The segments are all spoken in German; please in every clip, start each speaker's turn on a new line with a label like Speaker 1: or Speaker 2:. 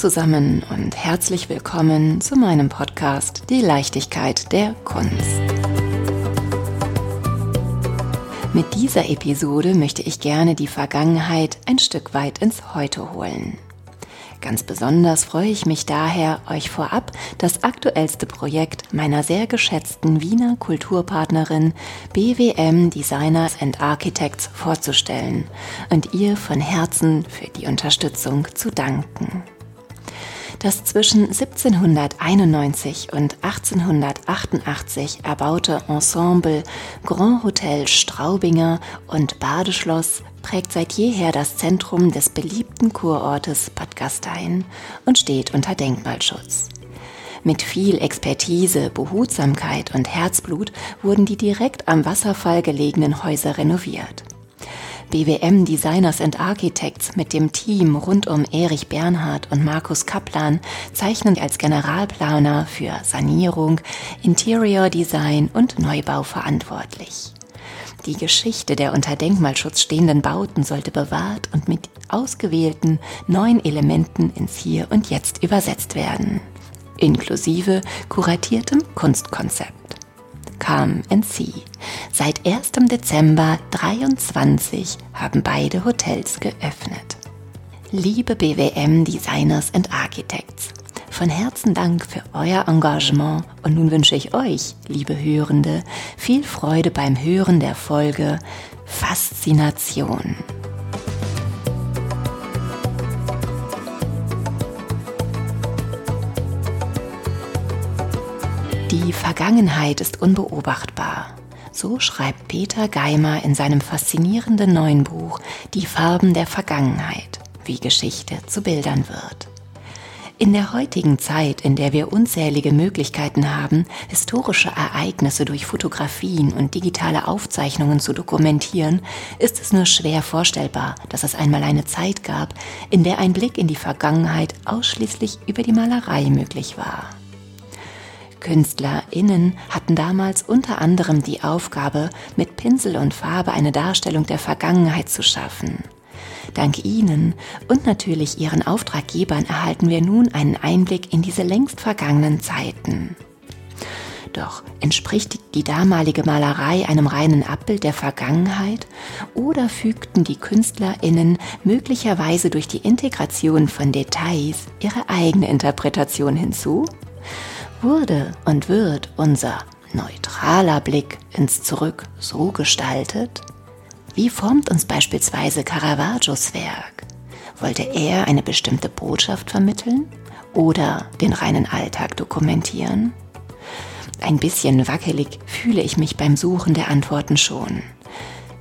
Speaker 1: zusammen und herzlich willkommen zu meinem Podcast Die Leichtigkeit der Kunst. Mit dieser Episode möchte ich gerne die Vergangenheit ein Stück weit ins Heute holen. Ganz besonders freue ich mich daher, euch vorab das aktuellste Projekt meiner sehr geschätzten Wiener Kulturpartnerin BWM Designers and Architects vorzustellen und ihr von Herzen für die Unterstützung zu danken. Das zwischen 1791 und 1888 erbaute Ensemble Grand Hotel Straubinger und Badeschloss prägt seit jeher das Zentrum des beliebten Kurortes Bad Gastein und steht unter Denkmalschutz. Mit viel Expertise, Behutsamkeit und Herzblut wurden die direkt am Wasserfall gelegenen Häuser renoviert. BWM Designers and Architects mit dem Team rund um Erich Bernhard und Markus Kaplan zeichnen als Generalplaner für Sanierung, Interior Design und Neubau verantwortlich. Die Geschichte der unter Denkmalschutz stehenden Bauten sollte bewahrt und mit ausgewählten neuen Elementen ins Hier und Jetzt übersetzt werden, inklusive kuratiertem Kunstkonzept. And See. Seit 1. Dezember 23 haben beide Hotels geöffnet. Liebe BWM Designers and Architects, von Herzen Dank für euer Engagement und nun wünsche ich euch, liebe Hörende, viel Freude beim Hören der Folge Faszination. Die Vergangenheit ist unbeobachtbar. So schreibt Peter Geimer in seinem faszinierenden neuen Buch Die Farben der Vergangenheit, wie Geschichte zu Bildern wird. In der heutigen Zeit, in der wir unzählige Möglichkeiten haben, historische Ereignisse durch Fotografien und digitale Aufzeichnungen zu dokumentieren, ist es nur schwer vorstellbar, dass es einmal eine Zeit gab, in der ein Blick in die Vergangenheit ausschließlich über die Malerei möglich war. KünstlerInnen hatten damals unter anderem die Aufgabe, mit Pinsel und Farbe eine Darstellung der Vergangenheit zu schaffen. Dank ihnen und natürlich ihren Auftraggebern erhalten wir nun einen Einblick in diese längst vergangenen Zeiten. Doch entspricht die damalige Malerei einem reinen Abbild der Vergangenheit oder fügten die Künstlerinnen möglicherweise durch die Integration von Details ihre eigene Interpretation hinzu? Wurde und wird unser neutraler Blick ins Zurück so gestaltet? Wie formt uns beispielsweise Caravaggios Werk? Wollte er eine bestimmte Botschaft vermitteln oder den reinen Alltag dokumentieren? Ein bisschen wackelig fühle ich mich beim Suchen der Antworten schon.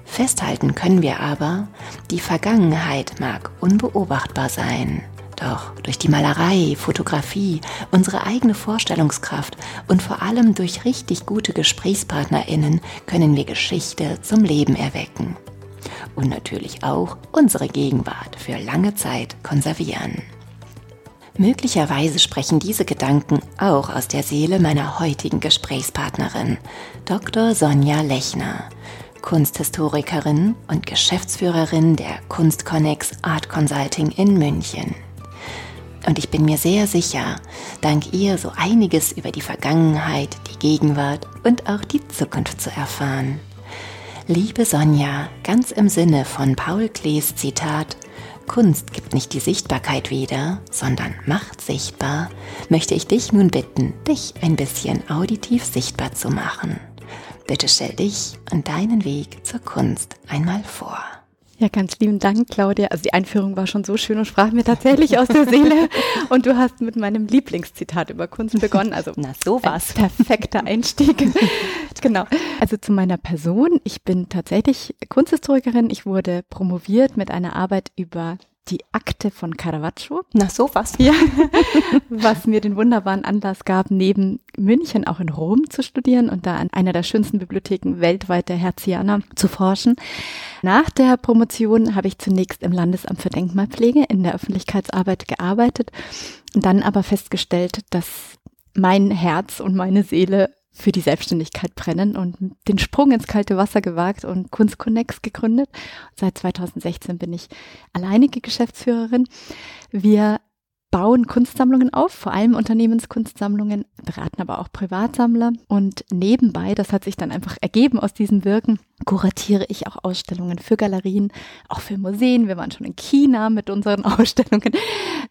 Speaker 1: Festhalten können wir aber, die Vergangenheit mag unbeobachtbar sein, doch durch die Malerei, Fotografie, unsere eigene Vorstellungskraft und vor allem durch richtig gute Gesprächspartnerinnen können wir Geschichte zum Leben erwecken. Und natürlich auch unsere Gegenwart für lange Zeit konservieren. Möglicherweise sprechen diese Gedanken auch aus der Seele meiner heutigen Gesprächspartnerin, Dr. Sonja Lechner, Kunsthistorikerin und Geschäftsführerin der Kunstconnex Art Consulting in München. Und ich bin mir sehr sicher, dank ihr so einiges über die Vergangenheit, die Gegenwart und auch die Zukunft zu erfahren. Liebe Sonja, ganz im Sinne von Paul Klees Zitat, Kunst gibt nicht die Sichtbarkeit wieder, sondern macht sichtbar, möchte ich dich nun bitten, dich ein bisschen auditiv sichtbar zu machen. Bitte stell dich und deinen Weg zur Kunst einmal vor.
Speaker 2: Ja, ganz lieben Dank, Claudia. Also die Einführung war schon so schön und sprach mir tatsächlich aus der Seele. Und du hast mit meinem Lieblingszitat über Kunst begonnen. Also
Speaker 1: Na, sowas.
Speaker 2: Perfekter Einstieg. genau. Also zu meiner Person. Ich bin tatsächlich Kunsthistorikerin. Ich wurde promoviert mit einer Arbeit über die Akte von Caravaggio.
Speaker 1: Na, sowas.
Speaker 2: Ja, was mir den wunderbaren Anlass gab, neben München auch in Rom zu studieren und da an einer der schönsten Bibliotheken weltweit, der Herziana, zu forschen. Nach der Promotion habe ich zunächst im Landesamt für Denkmalpflege in der Öffentlichkeitsarbeit gearbeitet und dann aber festgestellt, dass mein Herz und meine Seele für die Selbstständigkeit brennen und den Sprung ins kalte Wasser gewagt und Kunstconnex gegründet. Seit 2016 bin ich alleinige Geschäftsführerin. Wir bauen Kunstsammlungen auf, vor allem Unternehmenskunstsammlungen, beraten aber auch Privatsammler. Und nebenbei, das hat sich dann einfach ergeben aus diesem Wirken, kuratiere ich auch Ausstellungen für Galerien, auch für Museen. Wir waren schon in China mit unseren Ausstellungen,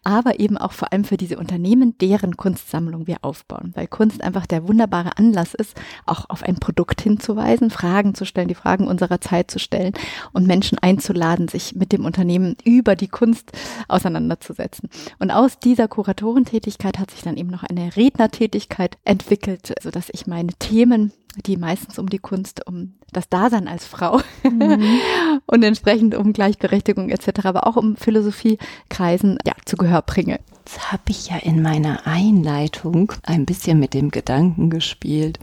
Speaker 2: aber eben auch vor allem für diese Unternehmen, deren Kunstsammlung wir aufbauen, weil Kunst einfach der wunderbare Anlass ist, auch auf ein Produkt hinzuweisen, Fragen zu stellen, die Fragen unserer Zeit zu stellen und Menschen einzuladen, sich mit dem Unternehmen über die Kunst auseinanderzusetzen. Und aus dieser Kuratorentätigkeit hat sich dann eben noch eine Rednertätigkeit entwickelt, so dass ich meine Themen, die meistens um die Kunst, um das Dasein als Frau mhm. und entsprechend um Gleichberechtigung etc., aber auch um Philosophiekreisen ja, zu Gehör bringe.
Speaker 1: Jetzt habe ich ja in meiner Einleitung ein bisschen mit dem Gedanken gespielt,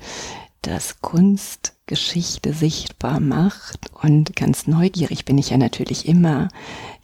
Speaker 1: dass Kunst Geschichte sichtbar macht. Und ganz neugierig bin ich ja natürlich immer,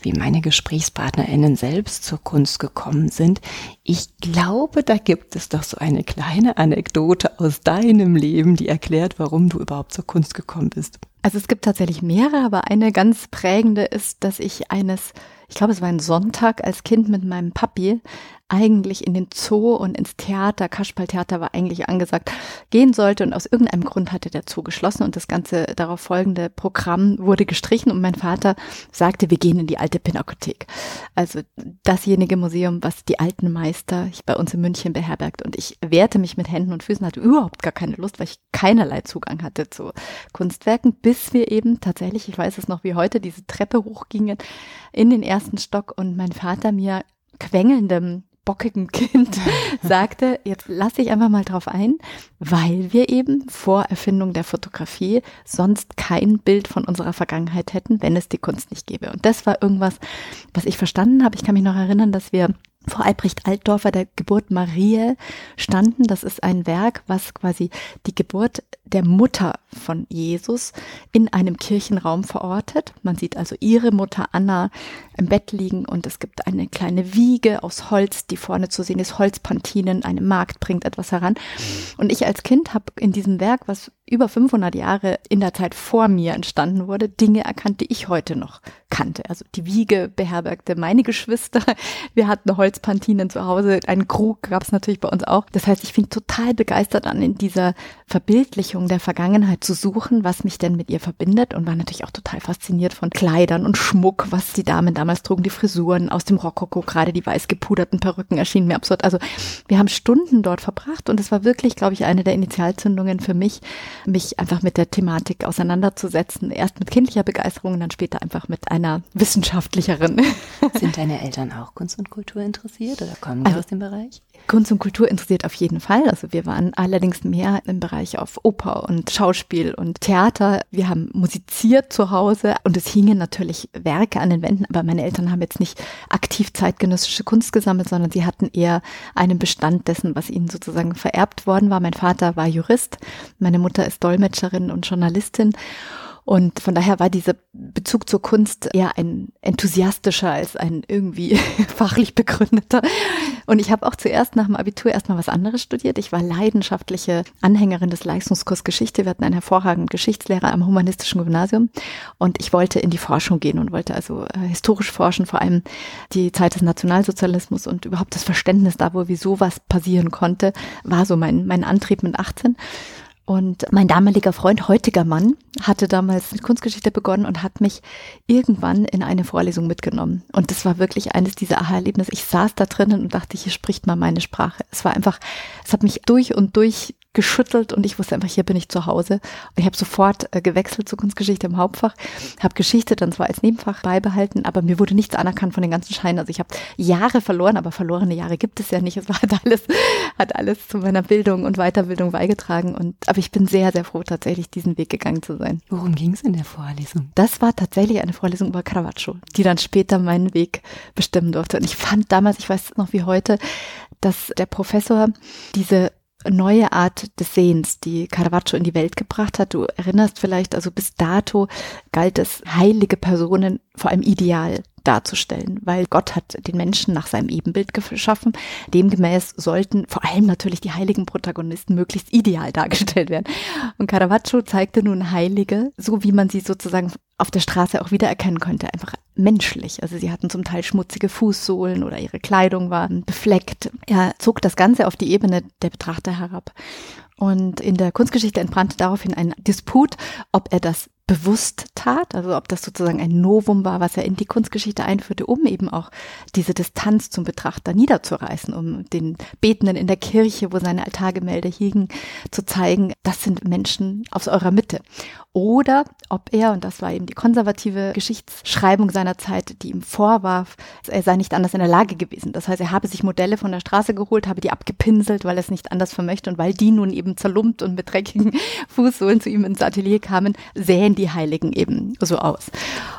Speaker 1: wie meine GesprächspartnerInnen selbst zur Kunst gekommen sind. Ich glaube, da gibt es doch so eine kleine Anekdote aus deinem Leben, die erklärt, warum du überhaupt zur Kunst gekommen bist.
Speaker 2: Also es gibt tatsächlich mehrere, aber eine ganz prägende ist, dass ich eines ich glaube, es war ein Sonntag als Kind mit meinem Papi eigentlich in den Zoo und ins Theater, Kasperltheater war eigentlich angesagt, gehen sollte und aus irgendeinem Grund hatte der Zoo geschlossen und das ganze darauf folgende Programm wurde gestrichen und mein Vater sagte, wir gehen in die alte Pinakothek. Also dasjenige Museum, was die alten Meister bei uns in München beherbergt und ich wehrte mich mit Händen und Füßen, hatte überhaupt gar keine Lust, weil ich keinerlei Zugang hatte zu Kunstwerken, bis wir eben tatsächlich, ich weiß es noch wie heute, diese Treppe hochgingen in den ersten Stock und mein Vater mir quengelndem bockigen Kind sagte, jetzt lasse ich einfach mal drauf ein, weil wir eben vor Erfindung der Fotografie sonst kein Bild von unserer Vergangenheit hätten, wenn es die Kunst nicht gäbe. Und das war irgendwas, was ich verstanden habe. Ich kann mich noch erinnern, dass wir vor Albrecht Altdorfer der Geburt Marie standen. Das ist ein Werk, was quasi die Geburt der Mutter von Jesus in einem Kirchenraum verortet. Man sieht also ihre Mutter Anna im Bett liegen und es gibt eine kleine Wiege aus Holz, die vorne zu sehen ist, Holzpantinen, eine Magd bringt etwas heran. Und ich als Kind habe in diesem Werk, was über 500 Jahre in der Zeit vor mir entstanden wurde, Dinge erkannt, die ich heute noch kannte. Also die Wiege beherbergte meine Geschwister. Wir hatten Holzpantinen zu Hause. Einen Krug gab es natürlich bei uns auch. Das heißt, ich fing total begeistert an, in dieser Verbildlichung der Vergangenheit zu suchen, was mich denn mit ihr verbindet und war natürlich auch total fasziniert von Kleidern und Schmuck, was die Damen damals trugen, die Frisuren aus dem Rokoko, gerade die weiß gepuderten Perücken erschienen mir absurd. Also wir haben Stunden dort verbracht und es war wirklich, glaube ich, eine der Initialzündungen für mich, mich einfach mit der Thematik auseinanderzusetzen. Erst mit kindlicher Begeisterung und dann später einfach mit einer wissenschaftlicheren.
Speaker 1: Sind deine Eltern auch Kunst und Kultur interessiert oder kommen die also, aus dem Bereich?
Speaker 2: Kunst und Kultur interessiert auf jeden Fall. Also wir waren allerdings mehr im Bereich auf Oper und Schauspiel und Theater. Wir haben musiziert zu Hause und es hingen natürlich Werke an den Wänden, aber meine Eltern haben jetzt nicht aktiv zeitgenössische Kunst gesammelt, sondern sie hatten eher einen Bestand dessen, was ihnen sozusagen vererbt worden war. Mein Vater war Jurist, meine Mutter ist Dolmetscherin und Journalistin. Und von daher war dieser Bezug zur Kunst eher ein enthusiastischer als ein irgendwie fachlich begründeter. Und ich habe auch zuerst nach dem Abitur erstmal was anderes studiert. Ich war leidenschaftliche Anhängerin des Leistungskurs Geschichte. Wir hatten einen hervorragenden Geschichtslehrer am humanistischen Gymnasium. Und ich wollte in die Forschung gehen und wollte also äh, historisch forschen, vor allem die Zeit des Nationalsozialismus und überhaupt das Verständnis da, wo wieso was passieren konnte, war so mein, mein Antrieb mit 18. Und mein damaliger Freund, heutiger Mann, hatte damals mit Kunstgeschichte begonnen und hat mich irgendwann in eine Vorlesung mitgenommen. Und das war wirklich eines dieser Aha-Erlebnisse. Ich saß da drinnen und dachte, hier spricht mal meine Sprache. Es war einfach, es hat mich durch und durch geschüttelt und ich wusste einfach, hier bin ich zu Hause. Und ich habe sofort äh, gewechselt zur Kunstgeschichte im Hauptfach, habe Geschichte dann zwar als Nebenfach beibehalten, aber mir wurde nichts anerkannt von den ganzen Scheinen. Also ich habe Jahre verloren, aber verlorene Jahre gibt es ja nicht. Es hat alles, hat alles zu meiner Bildung und Weiterbildung beigetragen. Und aber ich bin sehr, sehr froh, tatsächlich diesen Weg gegangen zu sein.
Speaker 1: Worum ging es in der Vorlesung?
Speaker 2: Das war tatsächlich eine Vorlesung über Caravaggio, die dann später meinen Weg bestimmen durfte. Und ich fand damals, ich weiß noch wie heute, dass der Professor diese neue Art des Sehens, die Caravaggio in die Welt gebracht hat. Du erinnerst vielleicht, also bis dato galt es, heilige Personen vor allem ideal darzustellen, weil Gott hat den Menschen nach seinem Ebenbild geschaffen. Demgemäß sollten vor allem natürlich die heiligen Protagonisten möglichst ideal dargestellt werden. Und Caravaggio zeigte nun Heilige, so wie man sie sozusagen auf der Straße auch wiedererkennen könnte. Einfach menschlich. Also sie hatten zum Teil schmutzige Fußsohlen oder ihre Kleidung war befleckt. Er zog das Ganze auf die Ebene der Betrachter herab. Und in der Kunstgeschichte entbrannte daraufhin ein Disput, ob er das bewusst tat, also ob das sozusagen ein Novum war, was er in die Kunstgeschichte einführte, um eben auch diese Distanz zum Betrachter niederzureißen, um den Betenden in der Kirche, wo seine Altargemälde hingen, zu zeigen, das sind Menschen aus eurer Mitte oder ob er, und das war eben die konservative Geschichtsschreibung seiner Zeit, die ihm vorwarf, er sei nicht anders in der Lage gewesen. Das heißt, er habe sich Modelle von der Straße geholt, habe die abgepinselt, weil er es nicht anders vermöchte und weil die nun eben zerlumpt und mit dreckigen Fußsohlen zu ihm ins Atelier kamen, sähen die Heiligen eben so aus.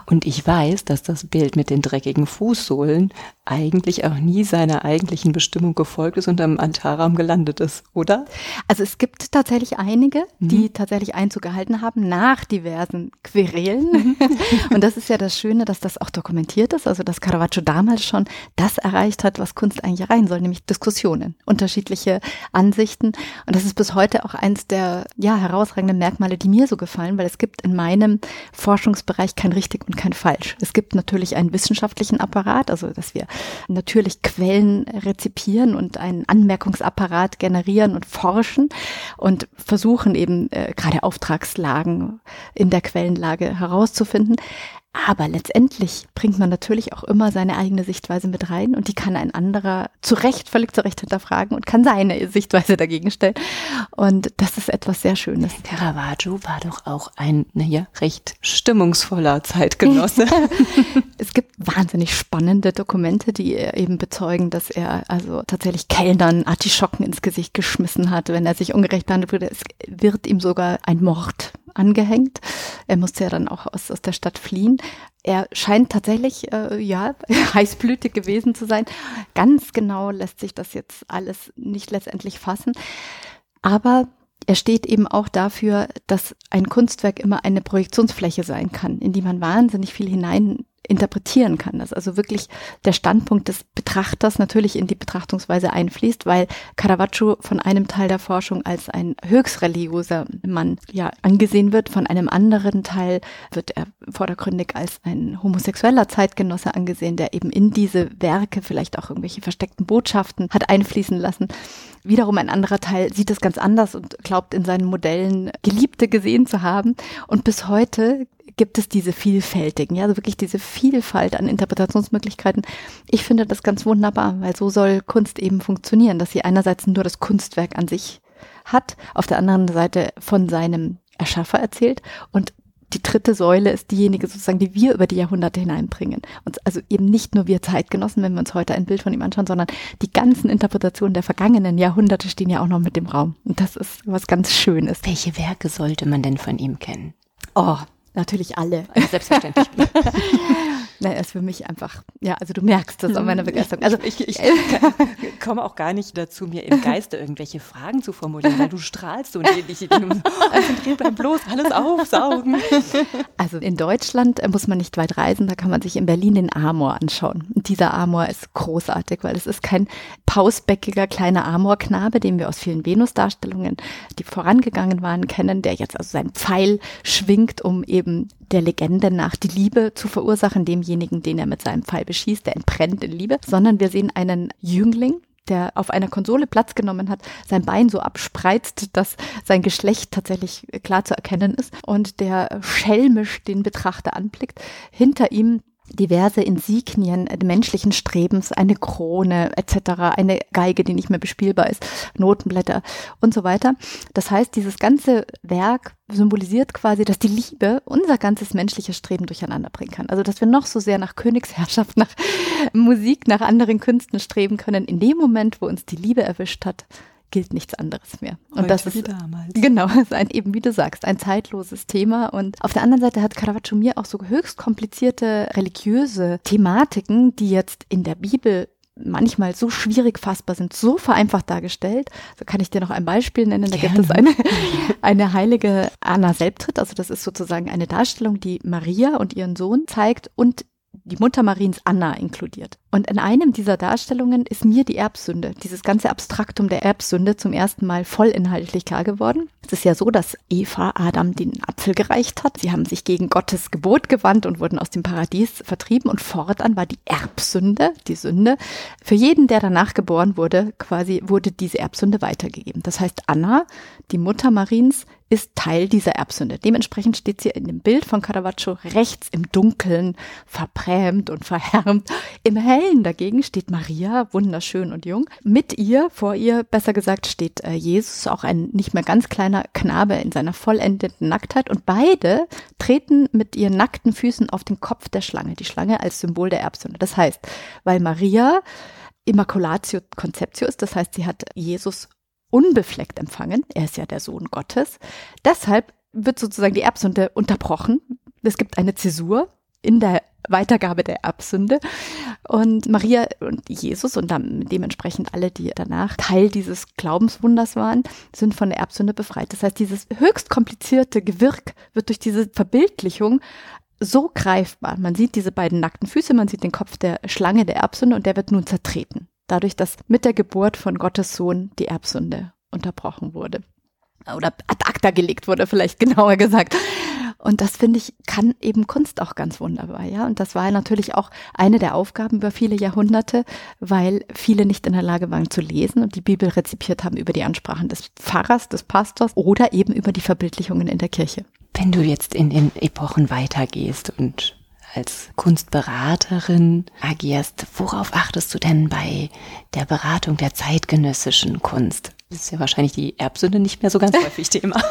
Speaker 1: Und ich weiß, dass das Bild mit den dreckigen Fußsohlen eigentlich auch nie seiner eigentlichen Bestimmung gefolgt ist und am Altarraum gelandet ist, oder?
Speaker 2: Also es gibt tatsächlich einige, die mhm. tatsächlich Einzug gehalten haben nach diversen Querelen. und das ist ja das Schöne, dass das auch dokumentiert ist, also dass Caravaggio damals schon das erreicht hat, was Kunst eigentlich erreichen soll, nämlich Diskussionen, unterschiedliche Ansichten. Und das ist bis heute auch eins der ja, herausragenden Merkmale, die mir so gefallen, weil es gibt in meinem Forschungsbereich kein richtig und kein falsch. Es gibt natürlich einen wissenschaftlichen Apparat, also dass wir natürlich Quellen rezipieren und einen Anmerkungsapparat generieren und forschen und versuchen eben äh, gerade Auftragslagen in der Quellenlage herauszufinden. Aber letztendlich bringt man natürlich auch immer seine eigene Sichtweise mit rein und die kann ein anderer zu Recht, völlig zu Recht hinterfragen und kann seine Sichtweise dagegen stellen. Und das ist etwas sehr Schönes.
Speaker 1: Caravaggio war doch auch ein, naja, recht stimmungsvoller Zeitgenosse.
Speaker 2: es gibt wahnsinnig spannende Dokumente, die eben bezeugen, dass er also tatsächlich Kellnern Artischocken ins Gesicht geschmissen hat, wenn er sich ungerecht behandelt wurde. Es wird ihm sogar ein Mord angehängt. Er musste ja dann auch aus, aus der Stadt fliehen. Er scheint tatsächlich, äh, ja, heißblütig gewesen zu sein. Ganz genau lässt sich das jetzt alles nicht letztendlich fassen. Aber er steht eben auch dafür, dass ein Kunstwerk immer eine Projektionsfläche sein kann, in die man wahnsinnig viel hinein interpretieren kann, dass also wirklich der Standpunkt des Betrachters natürlich in die Betrachtungsweise einfließt, weil Caravaggio von einem Teil der Forschung als ein höchst religiöser Mann ja angesehen wird, von einem anderen Teil wird er vordergründig als ein homosexueller Zeitgenosse angesehen, der eben in diese Werke vielleicht auch irgendwelche versteckten Botschaften hat einfließen lassen. Wiederum ein anderer Teil sieht es ganz anders und glaubt in seinen Modellen Geliebte gesehen zu haben. Und bis heute gibt es diese vielfältigen, ja, also wirklich diese Vielfalt an Interpretationsmöglichkeiten. Ich finde das ganz wunderbar, weil so soll Kunst eben funktionieren, dass sie einerseits nur das Kunstwerk an sich hat, auf der anderen Seite von seinem Erschaffer erzählt und die dritte Säule ist diejenige sozusagen, die wir über die Jahrhunderte hineinbringen. Und also eben nicht nur wir Zeitgenossen, wenn wir uns heute ein Bild von ihm anschauen, sondern die ganzen Interpretationen der vergangenen Jahrhunderte stehen ja auch noch mit dem Raum. Und das ist was ganz Schönes.
Speaker 1: Welche Werke sollte man denn von ihm kennen?
Speaker 2: Oh, Natürlich alle.
Speaker 1: Selbstverständlich.
Speaker 2: Nein, ist für mich einfach, ja, also du merkst das an meiner Begeisterung. Also
Speaker 1: ich, ich, ich komme auch gar nicht dazu, mir im Geiste irgendwelche Fragen zu formulieren, weil du strahlst so und ich, ich konzentriere bleib bloß, alles aufsaugen.
Speaker 2: Also in Deutschland äh, muss man nicht weit reisen, da kann man sich in Berlin den Amor anschauen. Und dieser Amor ist großartig, weil es ist kein pausbäckiger kleiner Amorknabe, den wir aus vielen Venus-Darstellungen, die vorangegangen waren, kennen, der jetzt also seinen Pfeil schwingt, um eben der Legende nach die Liebe zu verursachen, demjenigen, den er mit seinem Pfeil beschießt, der entbrennt in Liebe, sondern wir sehen einen Jüngling, der auf einer Konsole Platz genommen hat, sein Bein so abspreizt, dass sein Geschlecht tatsächlich klar zu erkennen ist und der schelmisch den Betrachter anblickt. Hinter ihm diverse Insignien menschlichen Strebens, eine Krone etc., eine Geige, die nicht mehr bespielbar ist, Notenblätter und so weiter. Das heißt, dieses ganze Werk symbolisiert quasi, dass die Liebe unser ganzes menschliches Streben durcheinander bringen kann. Also, dass wir noch so sehr nach Königsherrschaft, nach Musik, nach anderen Künsten streben können. In dem Moment, wo uns die Liebe erwischt hat, gilt nichts anderes mehr.
Speaker 1: Und Heute das ist damals.
Speaker 2: genau, ist ein, eben wie du sagst, ein zeitloses Thema. Und auf der anderen Seite hat Caravaggio mir auch so höchst komplizierte religiöse Thematiken, die jetzt in der Bibel manchmal so schwierig fassbar sind, so vereinfacht dargestellt. So kann ich dir noch ein Beispiel nennen. Da Gerne. gibt es eine, eine heilige Anna Selbtritt. Also das ist sozusagen eine Darstellung, die Maria und ihren Sohn zeigt und die Mutter Mariens Anna inkludiert. Und in einem dieser Darstellungen ist mir die Erbsünde, dieses ganze Abstraktum der Erbsünde zum ersten Mal vollinhaltlich klar geworden. Es ist ja so, dass Eva Adam den Apfel gereicht hat. Sie haben sich gegen Gottes Gebot gewandt und wurden aus dem Paradies vertrieben und fortan war die Erbsünde, die Sünde, für jeden, der danach geboren wurde, quasi wurde diese Erbsünde weitergegeben. Das heißt, Anna, die Mutter Mariens, ist Teil dieser Erbsünde. Dementsprechend steht sie in dem Bild von Caravaggio rechts im Dunkeln, verbrämt und verhärmt. Im Hellen dagegen steht Maria, wunderschön und jung. Mit ihr, vor ihr, besser gesagt, steht äh, Jesus, auch ein nicht mehr ganz kleiner Knabe in seiner vollendeten Nacktheit. Und beide treten mit ihren nackten Füßen auf den Kopf der Schlange, die Schlange als Symbol der Erbsünde. Das heißt, weil Maria Immaculatio Conceptio ist, das heißt, sie hat Jesus unbefleckt empfangen. Er ist ja der Sohn Gottes. Deshalb wird sozusagen die Erbsünde unterbrochen. Es gibt eine Zäsur in der Weitergabe der Erbsünde. Und Maria und Jesus und dann dementsprechend alle, die danach Teil dieses Glaubenswunders waren, sind von der Erbsünde befreit. Das heißt, dieses höchst komplizierte Gewirk wird durch diese Verbildlichung so greifbar. Man sieht diese beiden nackten Füße, man sieht den Kopf der Schlange der Erbsünde und der wird nun zertreten dadurch, dass mit der Geburt von Gottes Sohn die Erbsünde unterbrochen wurde. Oder ad acta gelegt wurde, vielleicht genauer gesagt. Und das finde ich, kann eben Kunst auch ganz wunderbar, ja. Und das war natürlich auch eine der Aufgaben über viele Jahrhunderte, weil viele nicht in der Lage waren zu lesen und die Bibel rezipiert haben über die Ansprachen des Pfarrers, des Pastors oder eben über die Verbildlichungen in der Kirche.
Speaker 1: Wenn du jetzt in den Epochen weitergehst und als Kunstberaterin agierst, worauf achtest du denn bei der Beratung der zeitgenössischen Kunst? Das ist ja wahrscheinlich die Erbsünde nicht mehr so ganz häufig Thema.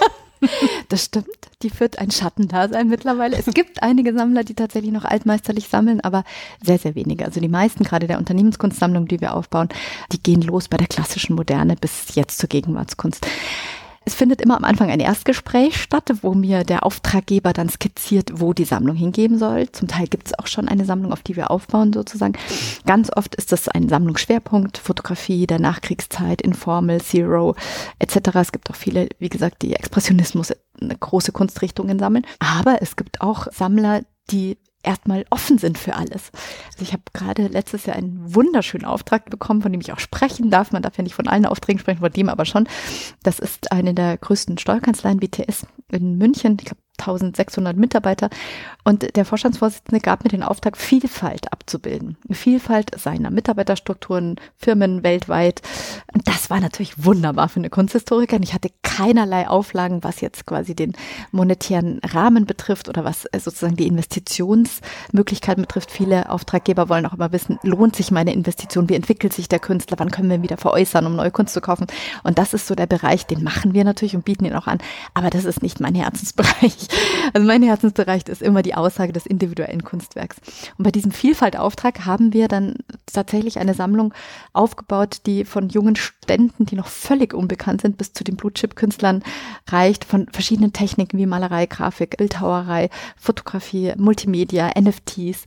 Speaker 2: Das stimmt. Die führt ein Schattendasein mittlerweile. Es gibt einige Sammler, die tatsächlich noch altmeisterlich sammeln, aber sehr, sehr wenige. Also die meisten, gerade der Unternehmenskunstsammlung, die wir aufbauen, die gehen los bei der klassischen Moderne bis jetzt zur Gegenwartskunst. Es findet immer am Anfang ein Erstgespräch statt, wo mir der Auftraggeber dann skizziert, wo die Sammlung hingeben soll. Zum Teil gibt es auch schon eine Sammlung, auf die wir aufbauen sozusagen. Ganz oft ist das ein Sammlungsschwerpunkt, Fotografie der Nachkriegszeit, Informal, Zero etc. Es gibt auch viele, wie gesagt, die Expressionismus, eine große Kunstrichtungen sammeln. Aber es gibt auch Sammler, die erstmal offen sind für alles. Also ich habe gerade letztes Jahr einen wunderschönen Auftrag bekommen, von dem ich auch sprechen darf. Man darf ja nicht von allen Aufträgen sprechen, von dem aber schon. Das ist eine der größten Steuerkanzleien BTS in München. Ich glaube, 1600 Mitarbeiter. Und der Vorstandsvorsitzende gab mir den Auftrag, Vielfalt abzubilden. Vielfalt seiner Mitarbeiterstrukturen, Firmen weltweit. Das war natürlich wunderbar für eine Kunsthistorikerin. Ich hatte keinerlei Auflagen, was jetzt quasi den monetären Rahmen betrifft oder was sozusagen die Investitionsmöglichkeiten betrifft. Viele Auftraggeber wollen auch immer wissen, lohnt sich meine Investition? Wie entwickelt sich der Künstler? Wann können wir ihn wieder veräußern, um neue Kunst zu kaufen? Und das ist so der Bereich, den machen wir natürlich und bieten ihn auch an. Aber das ist nicht mein Herzensbereich. Also mein Herzensbereich ist immer die Aussage des individuellen Kunstwerks. Und bei diesem Vielfaltauftrag haben wir dann tatsächlich eine Sammlung aufgebaut, die von jungen Ständen, die noch völlig unbekannt sind, bis zu den Blutchip-Künstlern reicht, von verschiedenen Techniken wie Malerei, Grafik, Bildhauerei, Fotografie, Multimedia, NFTs,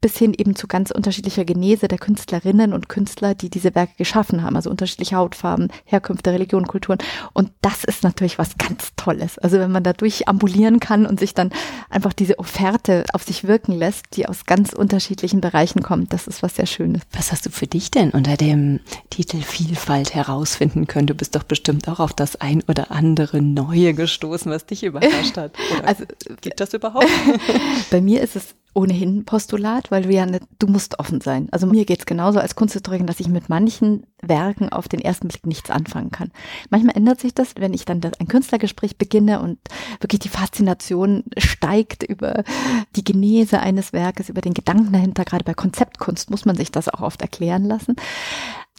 Speaker 2: bis hin eben zu ganz unterschiedlicher Genese der Künstlerinnen und Künstler, die diese Werke geschaffen haben, also unterschiedliche Hautfarben, Herkünfte, Religionen, Kulturen. Und das ist natürlich was ganz Tolles. Also wenn man da durchambulieren kann und sich dann einfach diese Offerte auf sich wirken lässt, die aus ganz unterschiedlichen Bereichen kommt, das ist was sehr Schönes.
Speaker 1: Was hast du für dich denn unter dem Titel Vielfalt herausfinden können? Du bist doch bestimmt auch auf das ein oder andere Neue gestoßen, was dich überrascht hat. Oder also geht das überhaupt?
Speaker 2: Bei mir ist es ohnehin Postulat, weil du ja nicht, du musst offen sein. Also mir geht's genauso als Kunsthistorikerin, dass ich mit manchen Werken auf den ersten Blick nichts anfangen kann. Manchmal ändert sich das, wenn ich dann ein Künstlergespräch beginne und wirklich die Faszination steigt über die Genese eines Werkes, über den Gedanken dahinter. Gerade bei Konzeptkunst muss man sich das auch oft erklären lassen.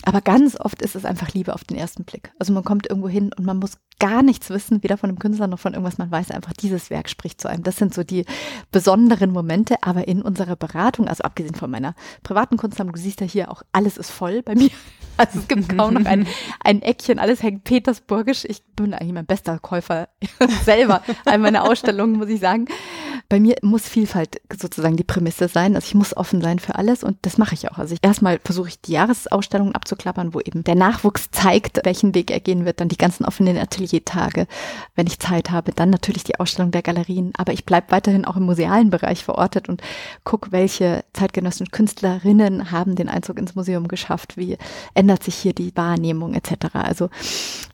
Speaker 2: Aber ganz oft ist es einfach Liebe auf den ersten Blick. Also man kommt irgendwo hin und man muss gar nichts wissen, weder von dem Künstler noch von irgendwas. Man weiß einfach, dieses Werk spricht zu einem. Das sind so die besonderen Momente. Aber in unserer Beratung, also abgesehen von meiner privaten Kunstsammlung, du siehst ja hier auch, alles ist voll bei mir. Also es gibt kaum noch ein, ein Eckchen, alles hängt petersburgisch. Ich bin eigentlich mein bester Käufer selber an meiner Ausstellung, muss ich sagen. bei mir muss Vielfalt sozusagen die Prämisse sein. Also ich muss offen sein für alles und das mache ich auch. Also ich, erstmal versuche ich die Jahresausstellungen abzuklappern, wo eben der Nachwuchs zeigt, welchen Weg er gehen wird. Dann die ganzen offenen Ateliertage, wenn ich Zeit habe. Dann natürlich die Ausstellung der Galerien. Aber ich bleibe weiterhin auch im musealen Bereich verortet und gucke, welche zeitgenössischen Künstlerinnen haben den Einzug ins Museum geschafft. Wie ändert sich hier die Wahrnehmung etc. Also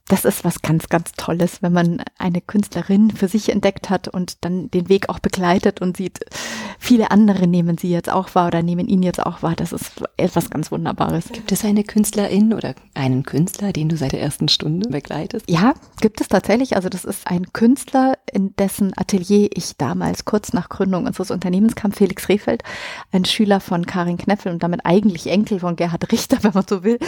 Speaker 2: das ist was ganz, ganz Tolles, wenn man eine Künstlerin für sich entdeckt hat und dann den Weg auch begleitet und sieht, viele andere nehmen sie jetzt auch wahr oder nehmen ihn jetzt auch wahr. Das ist etwas ganz Wunderbares.
Speaker 1: Gibt es eine Künstlerin oder einen Künstler, den du seit der ersten Stunde begleitest?
Speaker 2: Ja, gibt es tatsächlich. Also das ist ein Künstler, in dessen Atelier ich damals kurz nach Gründung unseres Unternehmens kam, Felix Rehfeld, ein Schüler von Karin Kneffel und damit eigentlich Enkel von Gerhard Richter, wenn man so will,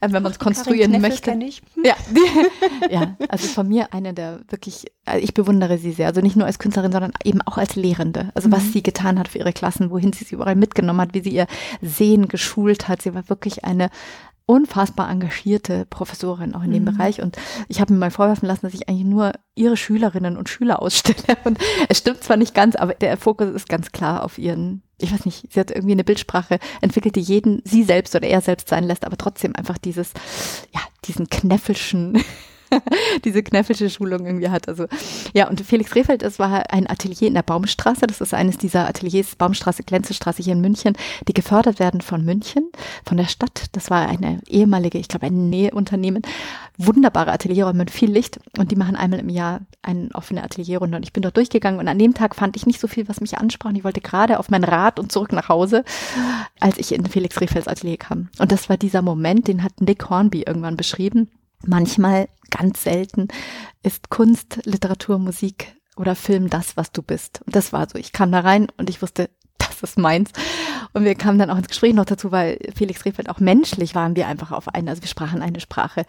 Speaker 2: äh, wenn man es konstruieren Karin möchte. Ich. Ja, die, ja, also von mir eine der wirklich, also ich bewundere sie sehr. Also nicht nur als Künstlerin, sondern eben auch als Lehrende. Also was mhm. sie getan hat für ihre Klassen, wohin sie sie überall mitgenommen hat, wie sie ihr Sehen geschult hat. Sie war wirklich eine unfassbar engagierte Professorin auch in dem mhm. Bereich. Und ich habe mir mal vorwerfen lassen, dass ich eigentlich nur ihre Schülerinnen und Schüler ausstelle. Und es stimmt zwar nicht ganz, aber der Fokus ist ganz klar auf ihren, ich weiß nicht, sie hat irgendwie eine Bildsprache entwickelt, die jeden sie selbst oder er selbst sein lässt, aber trotzdem einfach dieses, ja, diesen knäffelschen diese knäffische Schulung irgendwie hat. Also ja, und Felix Rehfeld, es war ein Atelier in der Baumstraße. Das ist eines dieser Ateliers, Baumstraße, Glänzestraße hier in München, die gefördert werden von München, von der Stadt. Das war eine ehemalige, ich glaube, ein Näheunternehmen. Wunderbare Atelierräume mit viel Licht. Und die machen einmal im Jahr eine offene Atelierrunde. Und ich bin dort durchgegangen und an dem Tag fand ich nicht so viel, was mich ansprach. Und ich wollte gerade auf mein Rad und zurück nach Hause, als ich in Felix Rehfelds Atelier kam. Und das war dieser Moment, den hat Nick Hornby irgendwann beschrieben Manchmal, ganz selten, ist Kunst, Literatur, Musik oder Film das, was du bist. Und das war so. Ich kam da rein und ich wusste, das ist meins. Und wir kamen dann auch ins Gespräch noch dazu, weil Felix Rehfeld auch menschlich waren wir einfach auf eine, also wir sprachen eine Sprache.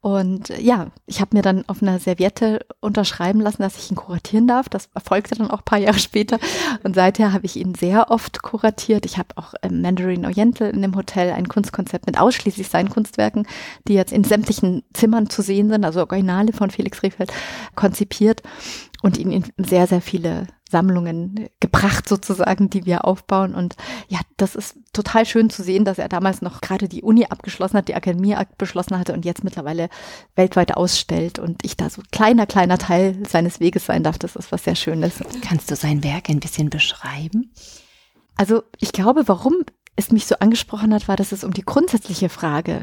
Speaker 2: Und ja, ich habe mir dann auf einer Serviette unterschreiben lassen, dass ich ihn kuratieren darf. Das erfolgte dann auch paar Jahre später. Und seither habe ich ihn sehr oft kuratiert. Ich habe auch im Mandarin Oriental in dem Hotel ein Kunstkonzept mit ausschließlich seinen Kunstwerken, die jetzt in sämtlichen Zimmern zu sehen sind, also Originale von Felix Rehfeld, konzipiert und ihn in sehr, sehr viele Sammlungen gebracht sozusagen, die wir aufbauen. Und ja, das ist total schön zu sehen, dass er damals noch gerade die Uni abgeschlossen hat, die Akademie abgeschlossen hatte und jetzt mittlerweile weltweit ausstellt und ich da so kleiner, kleiner Teil seines Weges sein darf. Das ist was sehr Schönes.
Speaker 1: Kannst du sein Werk ein bisschen beschreiben?
Speaker 2: Also ich glaube, warum es mich so angesprochen hat, war, dass es um die grundsätzliche Frage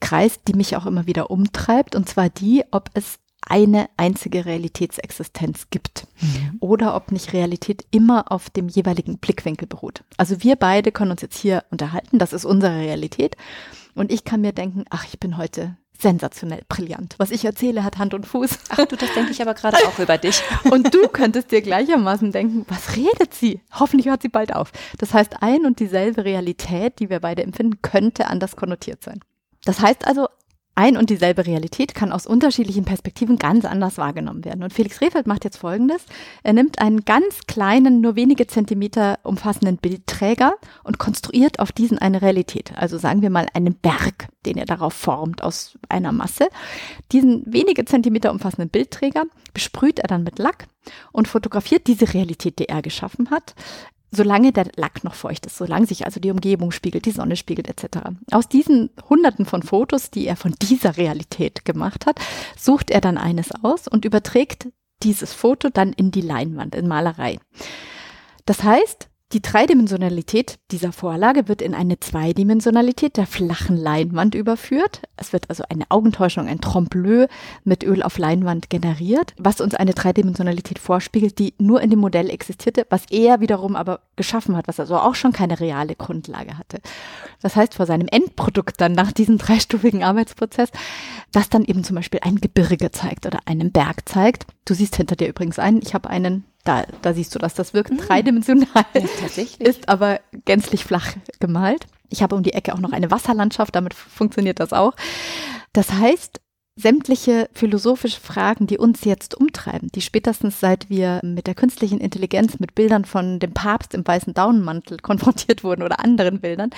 Speaker 2: kreist, die mich auch immer wieder umtreibt, und zwar die, ob es eine einzige Realitätsexistenz gibt mhm. oder ob nicht Realität immer auf dem jeweiligen Blickwinkel beruht. Also wir beide können uns jetzt hier unterhalten, das ist unsere Realität und ich kann mir denken, ach, ich bin heute sensationell brillant. Was ich erzähle, hat Hand und Fuß.
Speaker 1: Ach du, das denke ich aber gerade auch über dich.
Speaker 2: Und du könntest dir gleichermaßen denken, was redet sie? Hoffentlich hört sie bald auf. Das heißt, ein und dieselbe Realität, die wir beide empfinden, könnte anders konnotiert sein. Das heißt also, ein und dieselbe Realität kann aus unterschiedlichen Perspektiven ganz anders wahrgenommen werden. Und Felix Rehfeld macht jetzt Folgendes. Er nimmt einen ganz kleinen, nur wenige Zentimeter umfassenden Bildträger und konstruiert auf diesen eine Realität. Also sagen wir mal einen Berg, den er darauf formt aus einer Masse. Diesen wenige Zentimeter umfassenden Bildträger besprüht er dann mit Lack und fotografiert diese Realität, die er geschaffen hat solange der Lack noch feucht ist, solange sich also die Umgebung spiegelt, die Sonne spiegelt etc. Aus diesen hunderten von Fotos, die er von dieser Realität gemacht hat, sucht er dann eines aus und überträgt dieses Foto dann in die Leinwand, in Malerei. Das heißt, die Dreidimensionalität dieser Vorlage wird in eine Zweidimensionalität der flachen Leinwand überführt. Es wird also eine Augentäuschung, ein Trompe-l'œil mit Öl auf Leinwand generiert, was uns eine Dreidimensionalität vorspiegelt, die nur in dem Modell existierte, was er wiederum aber geschaffen hat, was also auch schon keine reale Grundlage hatte. Das heißt, vor seinem Endprodukt dann nach diesem dreistufigen Arbeitsprozess, das dann eben zum Beispiel ein Gebirge zeigt oder einen Berg zeigt. Du siehst hinter dir übrigens einen, ich habe einen da, da siehst du das. Das wirkt mhm. dreidimensional, ja, tatsächlich. ist aber gänzlich flach gemalt. Ich habe um die Ecke auch noch eine Wasserlandschaft, damit funktioniert das auch. Das heißt, sämtliche philosophische Fragen, die uns jetzt umtreiben, die spätestens seit wir mit der künstlichen Intelligenz, mit Bildern von dem Papst im weißen Daunenmantel konfrontiert wurden oder anderen Bildern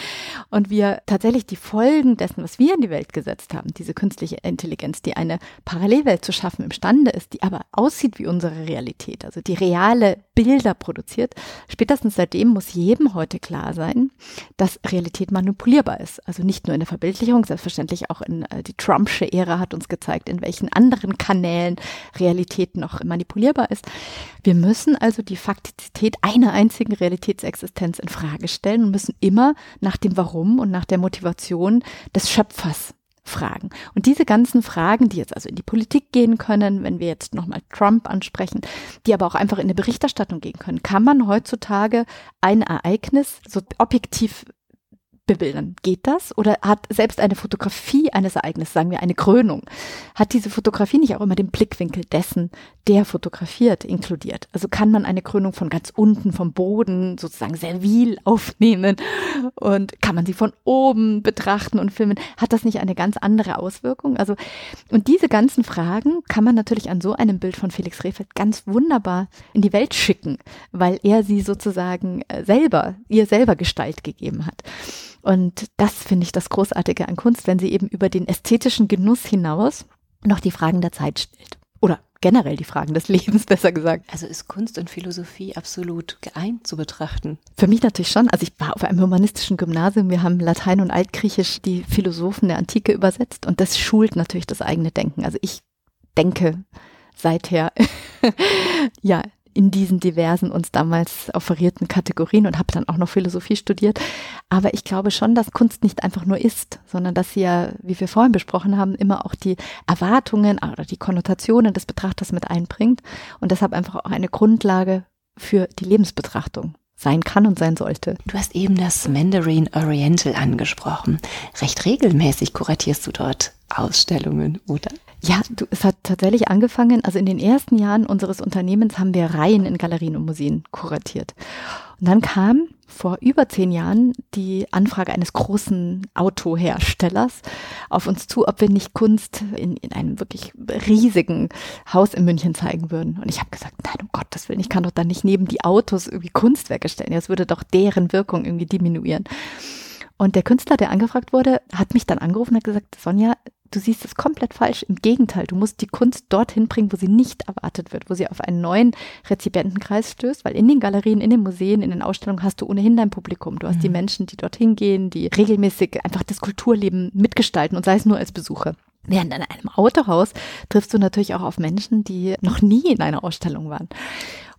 Speaker 2: und wir tatsächlich die Folgen dessen, was wir in die Welt gesetzt haben, diese künstliche Intelligenz, die eine Parallelwelt zu schaffen imstande ist, die aber aussieht wie unsere Realität, also die reale Bilder produziert, spätestens seitdem muss jedem heute klar sein, dass Realität manipulierbar ist. Also nicht nur in der Verbildlichung, selbstverständlich auch in äh, die Trumpsche Ära hat uns gezeigt, in welchen anderen Kanälen Realität noch manipulierbar ist. Wir müssen also die Faktizität einer einzigen Realitätsexistenz in Frage stellen und müssen immer nach dem Warum und nach der Motivation des Schöpfers fragen. Und diese ganzen Fragen, die jetzt also in die Politik gehen können, wenn wir jetzt nochmal Trump ansprechen, die aber auch einfach in eine Berichterstattung gehen können, kann man heutzutage ein Ereignis so objektiv bebildern. Geht das? Oder hat selbst eine Fotografie eines Ereignisses, sagen wir eine Krönung, hat diese Fotografie nicht auch immer den Blickwinkel dessen, der fotografiert, inkludiert? Also kann man eine Krönung von ganz unten, vom Boden sozusagen servil aufnehmen und kann man sie von oben betrachten und filmen? Hat das nicht eine ganz andere Auswirkung? Also, und diese ganzen Fragen kann man natürlich an so einem Bild von Felix Rehfeld ganz wunderbar in die Welt schicken, weil er sie sozusagen äh, selber, ihr selber Gestalt gegeben hat. Und das finde ich das Großartige an Kunst, wenn sie eben über den ästhetischen Genuss hinaus noch die Fragen der Zeit stellt. Oder generell die Fragen des Lebens, besser gesagt.
Speaker 1: Also ist Kunst und Philosophie absolut geeint zu betrachten?
Speaker 2: Für mich natürlich schon. Also ich war auf einem humanistischen Gymnasium. Wir haben Latein und Altgriechisch die Philosophen der Antike übersetzt und das schult natürlich das eigene Denken. Also ich denke seither ja in diesen diversen uns damals offerierten Kategorien und habe dann auch noch Philosophie studiert. Aber ich glaube schon, dass Kunst nicht einfach nur ist, sondern dass sie ja, wie wir vorhin besprochen haben, immer auch die Erwartungen oder die Konnotationen des Betrachters mit einbringt und deshalb einfach auch eine Grundlage für die Lebensbetrachtung sein kann und sein sollte.
Speaker 1: Du hast eben das Mandarin Oriental angesprochen. Recht regelmäßig kuratierst du dort Ausstellungen, oder?
Speaker 2: Ja, du, es hat tatsächlich angefangen. Also in den ersten Jahren unseres Unternehmens haben wir Reihen in Galerien und Museen kuratiert. Und dann kam vor über zehn Jahren die Anfrage eines großen Autoherstellers auf uns zu, ob wir nicht Kunst in, in einem wirklich riesigen Haus in München zeigen würden. Und ich habe gesagt, nein, um Gottes Willen, ich kann doch dann nicht neben die Autos irgendwie Kunstwerke stellen. Das würde doch deren Wirkung irgendwie diminuieren. Und der Künstler, der angefragt wurde, hat mich dann angerufen und hat gesagt, Sonja, du siehst es komplett falsch. Im Gegenteil, du musst die Kunst dorthin bringen, wo sie nicht erwartet wird, wo sie auf einen neuen Rezipientenkreis stößt, weil in den Galerien, in den Museen, in den Ausstellungen hast du ohnehin dein Publikum. Du hast mhm. die Menschen, die dorthin gehen, die regelmäßig einfach das Kulturleben mitgestalten und sei es nur als Besucher. Während in einem Autohaus triffst du natürlich auch auf Menschen, die noch nie in einer Ausstellung waren.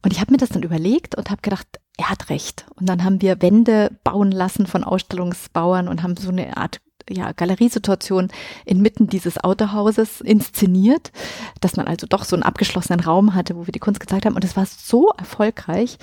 Speaker 2: Und ich habe mir das dann überlegt und habe gedacht, er hat recht. Und dann haben wir Wände bauen lassen von Ausstellungsbauern und haben so eine Art ja, Galeriesituation inmitten dieses Autohauses inszeniert, dass man also doch so einen abgeschlossenen Raum hatte, wo wir die Kunst gezeigt haben. Und es war so erfolgreich,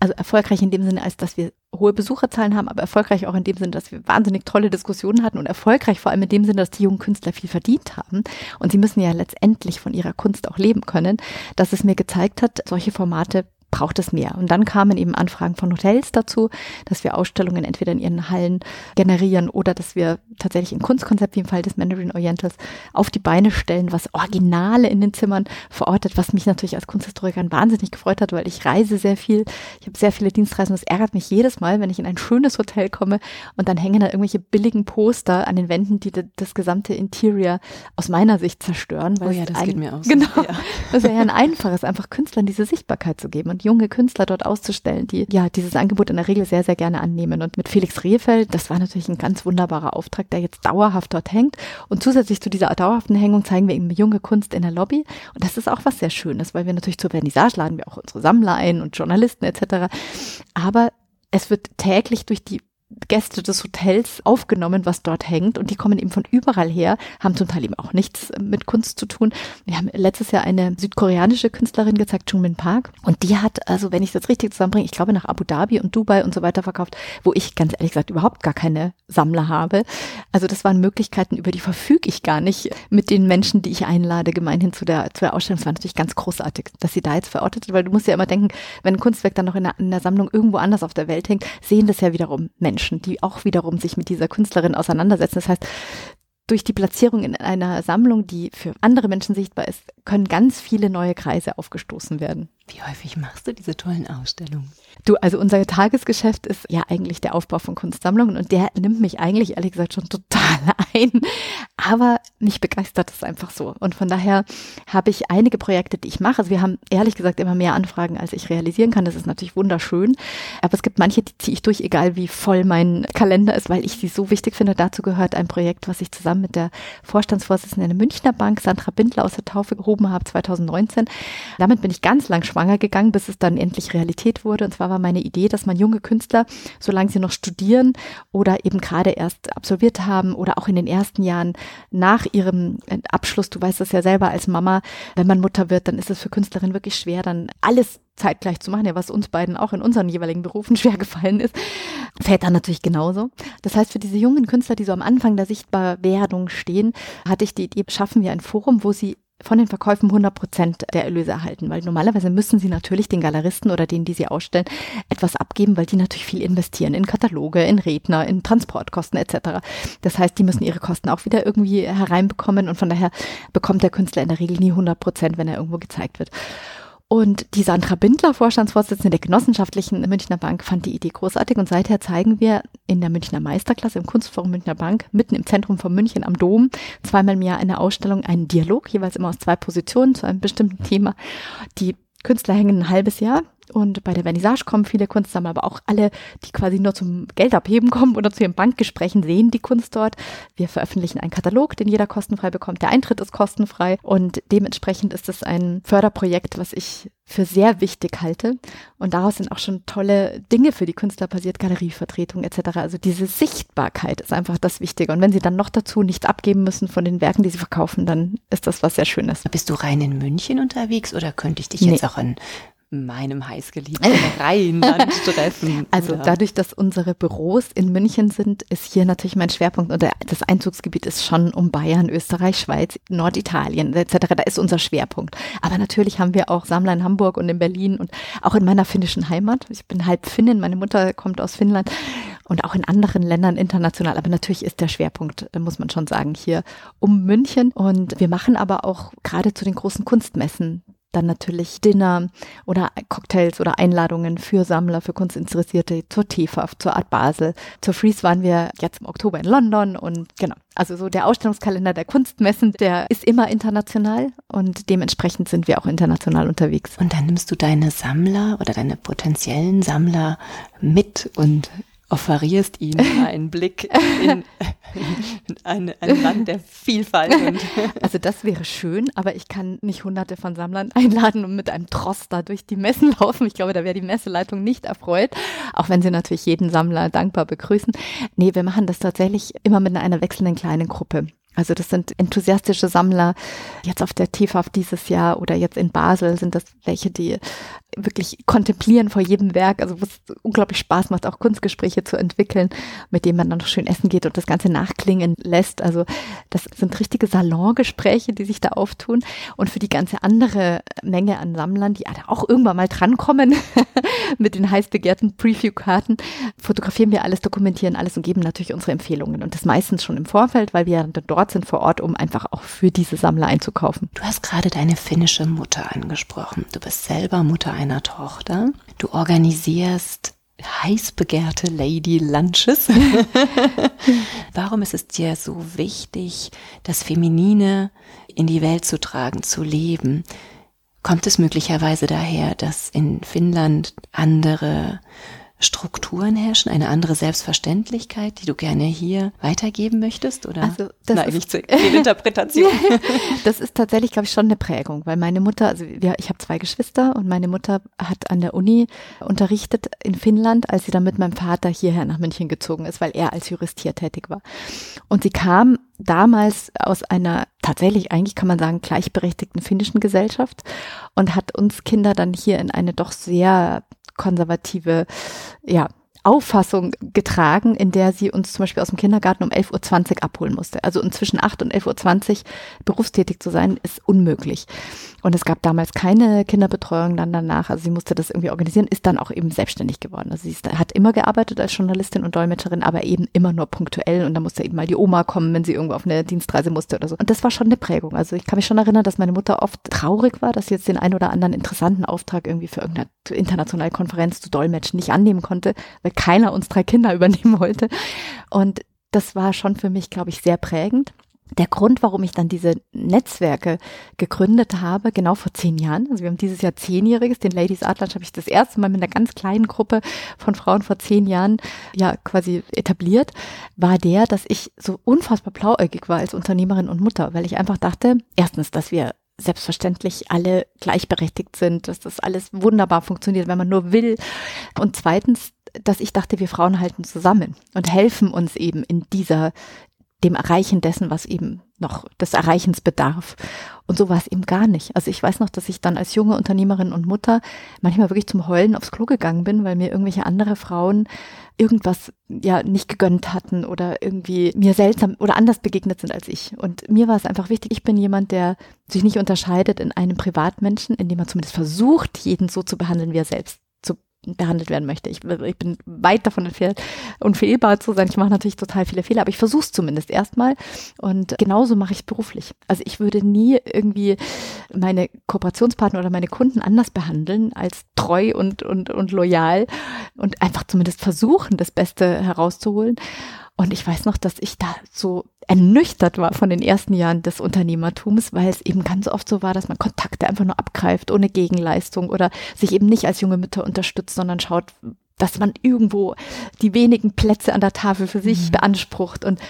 Speaker 2: also erfolgreich in dem Sinne, als dass wir hohe Besucherzahlen haben, aber erfolgreich auch in dem Sinne, dass wir wahnsinnig tolle Diskussionen hatten und erfolgreich vor allem in dem Sinne, dass die jungen Künstler viel verdient haben. Und sie müssen ja letztendlich von ihrer Kunst auch leben können, dass es mir gezeigt hat, solche Formate braucht es mehr. Und dann kamen eben Anfragen von Hotels dazu, dass wir Ausstellungen entweder in ihren Hallen generieren oder dass wir tatsächlich ein Kunstkonzept, wie im Fall des Mandarin Orientals, auf die Beine stellen, was Originale in den Zimmern verortet, was mich natürlich als Kunsthistorikerin wahnsinnig gefreut hat, weil ich reise sehr viel. Ich habe sehr viele Dienstreisen. Das ärgert mich jedes Mal, wenn ich in ein schönes Hotel komme und dann hängen da irgendwelche billigen Poster an den Wänden, die das gesamte Interior aus meiner Sicht zerstören.
Speaker 1: Oh ja, das geht mir aus.
Speaker 2: Genau. Ja. Das wäre ja ein einfaches, einfach Künstlern diese Sichtbarkeit zu geben. Und junge Künstler dort auszustellen, die ja dieses Angebot in der Regel sehr, sehr gerne annehmen. Und mit Felix Rehfeld, das war natürlich ein ganz wunderbarer Auftrag, der jetzt dauerhaft dort hängt. Und zusätzlich zu dieser dauerhaften Hängung zeigen wir eben junge Kunst in der Lobby. Und das ist auch was sehr Schönes, weil wir natürlich zur Vernissage laden wir auch unsere Sammler ein und Journalisten etc. Aber es wird täglich durch die Gäste des Hotels aufgenommen, was dort hängt. Und die kommen eben von überall her, haben zum Teil eben auch nichts mit Kunst zu tun. Wir haben letztes Jahr eine südkoreanische Künstlerin gezeigt, Chung Min Park. Und die hat, also wenn ich das richtig zusammenbringe, ich glaube nach Abu Dhabi und Dubai und so weiter verkauft, wo ich ganz ehrlich gesagt überhaupt gar keine Sammler habe. Also das waren Möglichkeiten, über die verfüge ich gar nicht mit den Menschen, die ich einlade, gemeinhin zu der, zu der Ausstellung. Das war natürlich ganz großartig, dass sie da jetzt verortet ist, weil du musst ja immer denken, wenn ein Kunstwerk dann noch in der, in der Sammlung irgendwo anders auf der Welt hängt, sehen das ja wiederum. Menschen, die auch wiederum sich mit dieser Künstlerin auseinandersetzen. Das heißt, durch die Platzierung in einer Sammlung, die für andere Menschen sichtbar ist, können ganz viele neue Kreise aufgestoßen werden.
Speaker 1: Wie häufig machst du diese tollen Ausstellungen?
Speaker 2: Du, also unser Tagesgeschäft ist ja eigentlich der Aufbau von Kunstsammlungen und der nimmt mich eigentlich ehrlich gesagt schon total ein. Aber mich begeistert es einfach so. Und von daher habe ich einige Projekte, die ich mache. Also wir haben ehrlich gesagt immer mehr Anfragen, als ich realisieren kann. Das ist natürlich wunderschön. Aber es gibt manche, die ziehe ich durch, egal wie voll mein Kalender ist, weil ich sie so wichtig finde. Dazu gehört ein Projekt, was ich zusammen mit der Vorstandsvorsitzenden der Münchner Bank, Sandra Bindler aus der Taufe gehoben habe, 2019. Damit bin ich ganz lang schwanger gegangen, bis es dann endlich Realität wurde. Und zwar war meine Idee, dass man junge Künstler, solange sie noch studieren oder eben gerade erst absolviert haben oder auch in den ersten Jahren nach ihrem Abschluss, du weißt das ja selber als Mama, wenn man Mutter wird, dann ist es für Künstlerinnen wirklich schwer, dann alles zeitgleich zu machen, ja, was uns beiden auch in unseren jeweiligen Berufen schwer gefallen ist, Väter natürlich genauso. Das heißt, für diese jungen Künstler, die so am Anfang der Sichtbarwerdung stehen, hatte ich die Idee, schaffen wir ein Forum, wo sie von den Verkäufen 100 Prozent der Erlöse erhalten, weil normalerweise müssen sie natürlich den Galeristen oder denen, die sie ausstellen, etwas abgeben, weil die natürlich viel investieren in Kataloge, in Redner, in Transportkosten etc. Das heißt, die müssen ihre Kosten auch wieder irgendwie hereinbekommen und von daher bekommt der Künstler in der Regel nie 100 Prozent, wenn er irgendwo gezeigt wird. Und die Sandra Bindler, Vorstandsvorsitzende der genossenschaftlichen Münchner Bank, fand die Idee großartig und seither zeigen wir in der Münchner Meisterklasse im Kunstforum Münchner Bank mitten im Zentrum von München am Dom zweimal im Jahr eine Ausstellung, einen Dialog, jeweils immer aus zwei Positionen zu einem bestimmten Thema. Die Künstler hängen ein halbes Jahr und bei der Vernissage kommen viele Kunstsammler, aber auch alle, die quasi nur zum Geld abheben kommen oder zu ihren Bankgesprächen, sehen die Kunst dort. Wir veröffentlichen einen Katalog, den jeder kostenfrei bekommt. Der Eintritt ist kostenfrei und dementsprechend ist es ein Förderprojekt, was ich für sehr wichtig halte. Und daraus sind auch schon tolle Dinge für die Künstler passiert, Galerievertretung etc. Also diese Sichtbarkeit ist einfach das Wichtige. Und wenn sie dann noch dazu nichts abgeben müssen von den Werken, die sie verkaufen, dann ist das was sehr Schönes.
Speaker 1: Bist du rein in München unterwegs oder könnte ich dich jetzt nee. auch in meinem heißgeliebten Rheinland treffen.
Speaker 2: Also oder? dadurch, dass unsere Büros in München sind, ist hier natürlich mein Schwerpunkt und das Einzugsgebiet ist schon um Bayern, Österreich, Schweiz, Norditalien etc. Da ist unser Schwerpunkt. Aber natürlich haben wir auch Sammler in Hamburg und in Berlin und auch in meiner finnischen Heimat. Ich bin halb Finnin, meine Mutter kommt aus Finnland und auch in anderen Ländern international. Aber natürlich ist der Schwerpunkt, muss man schon sagen, hier um München. Und wir machen aber auch gerade zu den großen Kunstmessen dann natürlich Dinner oder Cocktails oder Einladungen für Sammler, für Kunstinteressierte zur TFAF, zur Art Basel. Zur Freeze waren wir jetzt im Oktober in London und genau. Also so der Ausstellungskalender der Kunstmessen, der ist immer international und dementsprechend sind wir auch international unterwegs.
Speaker 1: Und dann nimmst du deine Sammler oder deine potenziellen Sammler mit und offerierst ihnen einen Blick in, ein, ein, Land der Vielfalt.
Speaker 2: also das wäre schön, aber ich kann nicht hunderte von Sammlern einladen und mit einem Tross da durch die Messen laufen. Ich glaube, da wäre die Messeleitung nicht erfreut, auch wenn sie natürlich jeden Sammler dankbar begrüßen. Nee, wir machen das tatsächlich immer mit einer wechselnden kleinen Gruppe. Also das sind enthusiastische Sammler. Jetzt auf der TFAF dieses Jahr oder jetzt in Basel sind das welche, die wirklich kontemplieren vor jedem Werk, also wo es unglaublich Spaß macht, auch Kunstgespräche zu entwickeln, mit denen man dann noch schön essen geht und das Ganze nachklingen lässt. Also das sind richtige Salongespräche, die sich da auftun. Und für die ganze andere Menge an Sammlern, die auch irgendwann mal drankommen mit den heiß begehrten Preview-Karten, fotografieren wir alles, dokumentieren alles und geben natürlich unsere Empfehlungen. Und das meistens schon im Vorfeld, weil wir dann dort sind vor Ort, um einfach auch für diese Sammler einzukaufen.
Speaker 1: Du hast gerade deine finnische Mutter angesprochen. Du bist selber Mutter einer Tochter. Du organisierst heiß begehrte Lady Lunches. Warum ist es dir so wichtig, das Feminine in die Welt zu tragen, zu leben? Kommt es möglicherweise daher, dass in Finnland andere Strukturen herrschen, eine andere Selbstverständlichkeit, die du gerne hier weitergeben möchtest? Oder
Speaker 2: also das
Speaker 1: nein, nicht zur Interpretation.
Speaker 2: das ist tatsächlich, glaube ich, schon eine Prägung, weil meine Mutter, also wir, ich habe zwei Geschwister und meine Mutter hat an der Uni unterrichtet in Finnland, als sie dann mit meinem Vater hierher nach München gezogen ist, weil er als Jurist hier tätig war. Und sie kam damals aus einer tatsächlich eigentlich kann man sagen gleichberechtigten finnischen Gesellschaft und hat uns Kinder dann hier in eine doch sehr konservative ja, Auffassung getragen, in der sie uns zum Beispiel aus dem Kindergarten um 11.20 Uhr abholen musste. Also zwischen 8 und 11.20 Uhr berufstätig zu sein, ist unmöglich. Und es gab damals keine Kinderbetreuung dann danach. Also sie musste das irgendwie organisieren, ist dann auch eben selbstständig geworden. Also sie ist, hat immer gearbeitet als Journalistin und Dolmetscherin, aber eben immer nur punktuell. Und da musste eben mal die Oma kommen, wenn sie irgendwo auf eine Dienstreise musste oder so. Und das war schon eine Prägung. Also ich kann mich schon erinnern, dass meine Mutter oft traurig war, dass sie jetzt den ein oder anderen interessanten Auftrag irgendwie für irgendeine internationale Konferenz zu dolmetschen nicht annehmen konnte, weil keiner uns drei Kinder übernehmen wollte. Und das war schon für mich, glaube ich, sehr prägend der Grund, warum ich dann diese Netzwerke gegründet habe, genau vor zehn Jahren, also wir haben dieses Jahr zehnjähriges, den Ladies Lunch habe ich das erste Mal mit einer ganz kleinen Gruppe von Frauen vor zehn Jahren ja quasi etabliert, war der, dass ich so unfassbar blauäugig war als Unternehmerin und Mutter, weil ich einfach dachte, erstens, dass wir selbstverständlich alle gleichberechtigt sind, dass das alles wunderbar funktioniert, wenn man nur will. Und zweitens, dass ich dachte, wir Frauen halten zusammen und helfen uns eben in dieser, dem Erreichen dessen, was eben noch des Erreichens bedarf. Und so war es eben gar nicht. Also ich weiß noch, dass ich dann als junge Unternehmerin und Mutter manchmal wirklich zum Heulen aufs Klo gegangen bin, weil mir irgendwelche andere Frauen irgendwas ja nicht gegönnt hatten oder irgendwie mir seltsam oder anders begegnet sind als ich. Und mir war es einfach wichtig, ich bin jemand, der sich nicht unterscheidet in einem Privatmenschen, indem er zumindest versucht, jeden so zu behandeln, wie er selbst behandelt werden möchte. Ich, ich bin weit davon entfernt, unfehlbar zu sein. Ich mache natürlich total viele Fehler, aber ich versuche es zumindest erstmal. Und genauso mache ich es beruflich. Also ich würde nie irgendwie meine Kooperationspartner oder meine Kunden anders behandeln als treu und, und, und loyal und einfach zumindest versuchen, das Beste herauszuholen. Und ich weiß noch, dass ich da so ernüchtert war von den ersten Jahren des Unternehmertums, weil es eben ganz oft so war, dass man Kontakte einfach nur abgreift, ohne Gegenleistung oder sich eben nicht als junge Mütter unterstützt, sondern schaut, dass man irgendwo die wenigen Plätze an der Tafel für sich mhm. beansprucht. Und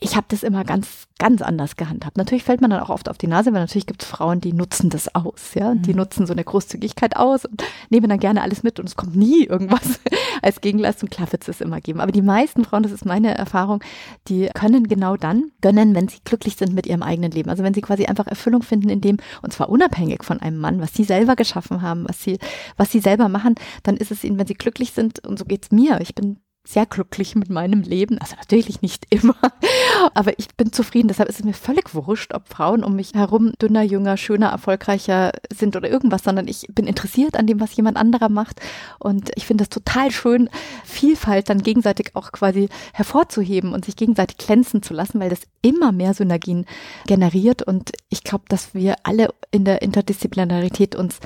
Speaker 2: ich habe das immer ganz, ganz anders gehandhabt. Natürlich fällt man dann auch oft auf die Nase, weil natürlich gibt es Frauen, die nutzen das aus, ja. Mhm. Die nutzen so eine Großzügigkeit aus und nehmen dann gerne alles mit und es kommt nie irgendwas als Gegenleistung. Klar wird es immer geben. Aber die meisten Frauen, das ist meine Erfahrung, die können genau dann gönnen, wenn sie glücklich sind mit ihrem eigenen Leben. Also wenn sie quasi einfach Erfüllung finden in dem, und zwar unabhängig von einem Mann, was sie selber geschaffen haben, was sie, was sie selber machen, dann ist es ihnen, wenn sie glücklich sind, und so geht's mir. Ich bin sehr glücklich mit meinem Leben. Also natürlich nicht immer, aber ich bin zufrieden. Deshalb ist es mir völlig wurscht, ob Frauen um mich herum dünner, jünger, schöner, erfolgreicher sind oder irgendwas, sondern ich bin interessiert an dem, was jemand anderer macht. Und ich finde es total schön, Vielfalt dann gegenseitig auch quasi hervorzuheben und sich gegenseitig glänzen zu lassen, weil das immer mehr Synergien generiert. Und ich glaube, dass wir alle in der Interdisziplinarität uns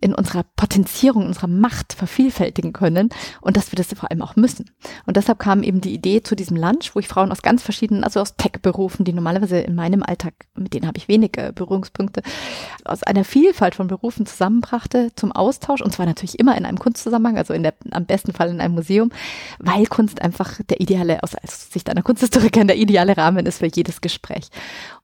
Speaker 2: in unserer Potenzierung, unserer Macht vervielfältigen können und dass wir das vor allem auch müssen. Und deshalb kam eben die Idee zu diesem Lunch, wo ich Frauen aus ganz verschiedenen, also aus Tech-Berufen, die normalerweise in meinem Alltag, mit denen habe ich wenige Berührungspunkte, aus einer Vielfalt von Berufen zusammenbrachte zum Austausch. Und zwar natürlich immer in einem Kunstzusammenhang, also in der, am besten Fall in einem Museum, weil Kunst einfach der ideale, aus Sicht einer Kunsthistorikerin, der ideale Rahmen ist für jedes Gespräch.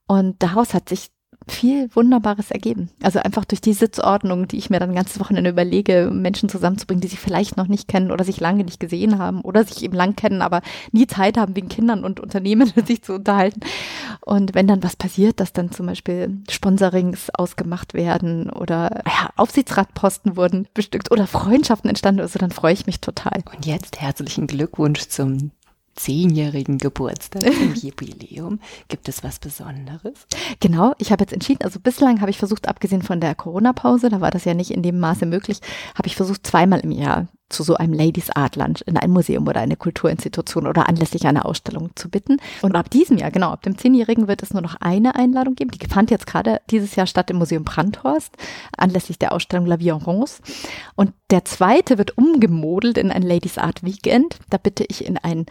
Speaker 2: Und daraus hat sich viel Wunderbares ergeben. Also einfach durch die Sitzordnung, die ich mir dann ganze Wochenende überlege, Menschen zusammenzubringen, die sich vielleicht noch nicht kennen oder sich lange nicht gesehen haben oder sich eben lang kennen, aber nie Zeit haben, wegen Kindern und Unternehmen sich zu unterhalten. Und wenn dann was passiert, dass dann zum Beispiel Sponsorings ausgemacht werden oder ja, Aufsichtsratposten wurden bestückt oder Freundschaften entstanden, also dann freue ich mich total.
Speaker 1: Und jetzt herzlichen Glückwunsch zum zehnjährigen Geburtstag, im Jubiläum. Gibt es was Besonderes?
Speaker 2: Genau, ich habe jetzt entschieden, also bislang habe ich versucht, abgesehen von der Corona-Pause, da war das ja nicht in dem Maße möglich, habe ich versucht, zweimal im Jahr zu so einem Ladies Art Lunch in ein Museum oder eine Kulturinstitution oder anlässlich einer Ausstellung zu bitten. Und ab diesem Jahr, genau, ab dem Zehnjährigen wird es nur noch eine Einladung geben. Die fand jetzt gerade dieses Jahr statt im Museum Brandhorst, anlässlich der Ausstellung La Vie en Rose. Und der zweite wird umgemodelt in ein Ladies Art Weekend. Da bitte ich in ein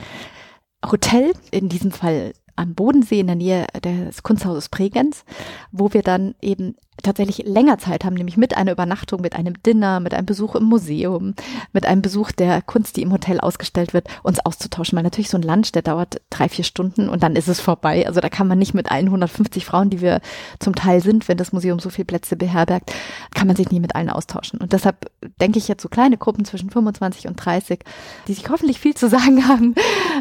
Speaker 2: Hotel, in diesem Fall am Bodensee in der Nähe des Kunsthauses Bregenz, wo wir dann eben tatsächlich länger Zeit haben, nämlich mit einer Übernachtung, mit einem Dinner, mit einem Besuch im Museum, mit einem Besuch der Kunst, die im Hotel ausgestellt wird, uns auszutauschen. Weil natürlich so ein Lunch, der dauert drei, vier Stunden und dann ist es vorbei. Also da kann man nicht mit allen 150 Frauen, die wir zum Teil sind, wenn das Museum so viele Plätze beherbergt, kann man sich nie mit allen austauschen. Und deshalb denke ich jetzt so kleine Gruppen zwischen 25 und 30, die sich hoffentlich viel zu sagen haben,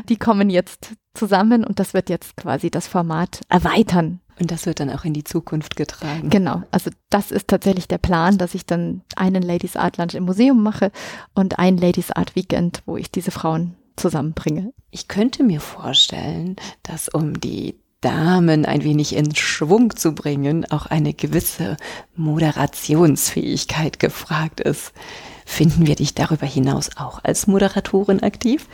Speaker 2: die kommen jetzt zusammen und das wird jetzt quasi das Format erweitern
Speaker 1: Und das wird dann auch in die Zukunft getragen.
Speaker 2: Genau, also das ist tatsächlich der Plan, dass ich dann einen Ladies Art Lunch im Museum mache und ein Ladies Art Weekend, wo ich diese Frauen zusammenbringe.
Speaker 1: Ich könnte mir vorstellen, dass um die Damen ein wenig in Schwung zu bringen, auch eine gewisse Moderationsfähigkeit gefragt ist. Finden wir dich darüber hinaus auch als Moderatorin aktiv?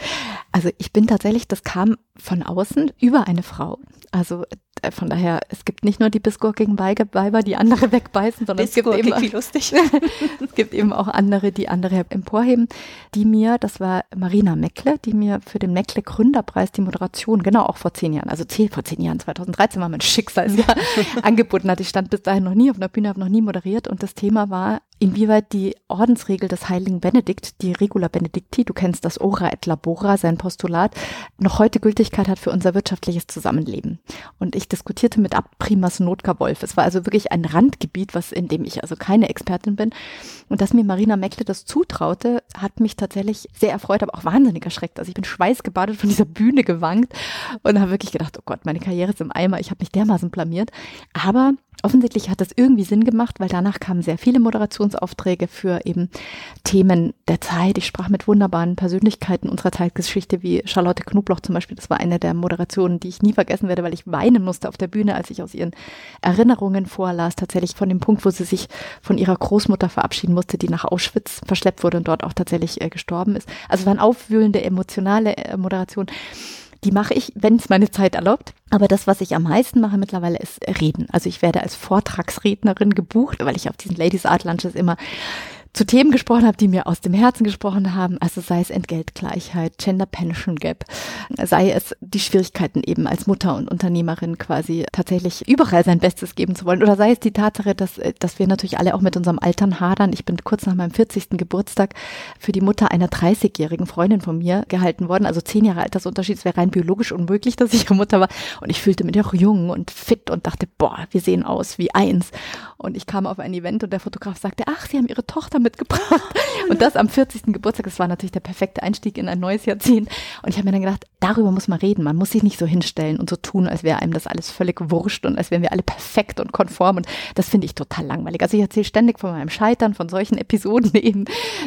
Speaker 2: Also ich bin tatsächlich, das kam von außen über eine Frau. Also von daher, es gibt nicht nur die bissgurkigen Weiber, die andere wegbeißen, sondern es gibt, eben,
Speaker 1: lustig.
Speaker 2: es gibt eben auch andere, die andere emporheben, die mir, das war Marina Meckle, die mir für den Meckle Gründerpreis die Moderation, genau auch vor zehn Jahren, also zehn, vor zehn Jahren, 2013 war mein Schicksalsjahr, angeboten hat. Ich stand bis dahin noch nie auf einer Bühne, habe noch nie moderiert und das Thema war inwieweit die Ordensregel des heiligen Benedikt, die Regula Benedicti, du kennst das Ora et Labora, sein Postulat, noch heute Gültigkeit hat für unser wirtschaftliches Zusammenleben. Und ich diskutierte mit Abprimas Notka Wolf. Es war also wirklich ein Randgebiet, was in dem ich also keine Expertin bin. Und dass mir Marina Meckle das zutraute, hat mich tatsächlich sehr erfreut, aber auch wahnsinnig erschreckt. Also ich bin schweißgebadet von dieser Bühne gewankt und habe wirklich gedacht, oh Gott, meine Karriere ist im Eimer, ich habe mich dermaßen blamiert. Aber offensichtlich hat das irgendwie Sinn gemacht, weil danach kamen sehr viele Moderationsaufträge für eben Themen der Zeit. Ich sprach mit wunderbaren Persönlichkeiten unserer Zeitgeschichte, wie Charlotte Knobloch zum Beispiel. Das war eine der Moderationen, die ich nie vergessen werde, weil ich weinen musste auf der Bühne, als ich aus ihren Erinnerungen vorlas. Tatsächlich von dem Punkt, wo sie sich von ihrer Großmutter verabschieden musste, die nach Auschwitz verschleppt wurde und dort auch tatsächlich äh, gestorben ist. Also es waren aufwühlende, emotionale äh, Moderation. Die mache ich, wenn es meine Zeit erlaubt. Aber das, was ich am meisten mache mittlerweile, ist Reden. Also ich werde als Vortragsrednerin gebucht, weil ich auf diesen Ladies Art Lunches immer zu Themen gesprochen habe, die mir aus dem Herzen gesprochen haben, also sei es Entgeltgleichheit, Gender Pension Gap, sei es die Schwierigkeiten eben als Mutter und Unternehmerin quasi tatsächlich überall sein Bestes geben zu wollen oder sei es die Tatsache, dass, dass wir natürlich alle auch mit unserem Altern hadern. Ich bin kurz nach meinem 40. Geburtstag für die Mutter einer 30-jährigen Freundin von mir gehalten worden, also zehn Jahre Altersunterschied, es wäre rein biologisch unmöglich, dass ich ihre Mutter war und ich fühlte mich auch jung und fit und dachte, boah, wir sehen aus wie eins und ich kam auf ein Event und der Fotograf sagte, ach, Sie haben Ihre Tochter mitgebracht. Oh, und das am 40. Geburtstag, das war natürlich der perfekte Einstieg in ein neues Jahrzehnt. Und ich habe mir dann gedacht, darüber muss man reden. Man muss sich nicht so hinstellen und so tun, als wäre einem das alles völlig wurscht und als wären wir alle perfekt und konform. Und das finde ich total langweilig. Also ich erzähle ständig von meinem Scheitern, von solchen Episoden eben,